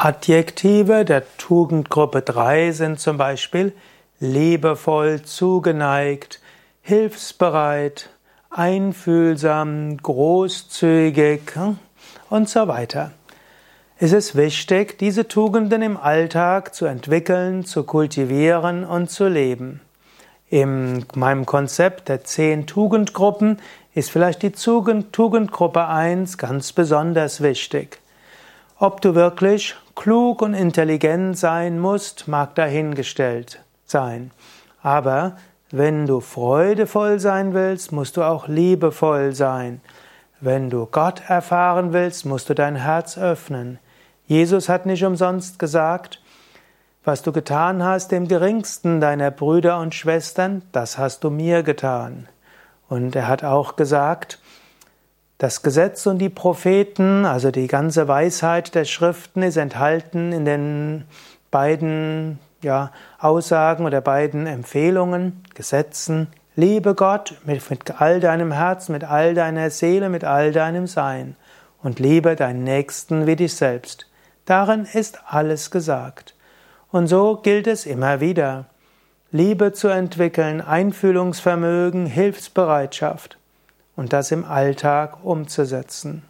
Adjektive der Tugendgruppe 3 sind zum Beispiel liebevoll, zugeneigt, hilfsbereit, einfühlsam, großzügig hm, und so weiter. Es ist wichtig, diese Tugenden im Alltag zu entwickeln, zu kultivieren und zu leben. In meinem Konzept der zehn Tugendgruppen ist vielleicht die Tugendgruppe 1 ganz besonders wichtig. Ob du wirklich klug und intelligent sein musst, mag dahingestellt sein. Aber wenn du freudevoll sein willst, musst du auch liebevoll sein. Wenn du Gott erfahren willst, musst du dein Herz öffnen. Jesus hat nicht umsonst gesagt, was du getan hast dem geringsten deiner Brüder und Schwestern, das hast du mir getan. Und er hat auch gesagt, das Gesetz und die Propheten, also die ganze Weisheit der Schriften, ist enthalten in den beiden ja, Aussagen oder beiden Empfehlungen, Gesetzen. Liebe Gott mit, mit all deinem Herz, mit all deiner Seele, mit all deinem Sein und liebe deinen Nächsten wie dich selbst. Darin ist alles gesagt. Und so gilt es immer wieder. Liebe zu entwickeln, Einfühlungsvermögen, Hilfsbereitschaft und das im Alltag umzusetzen.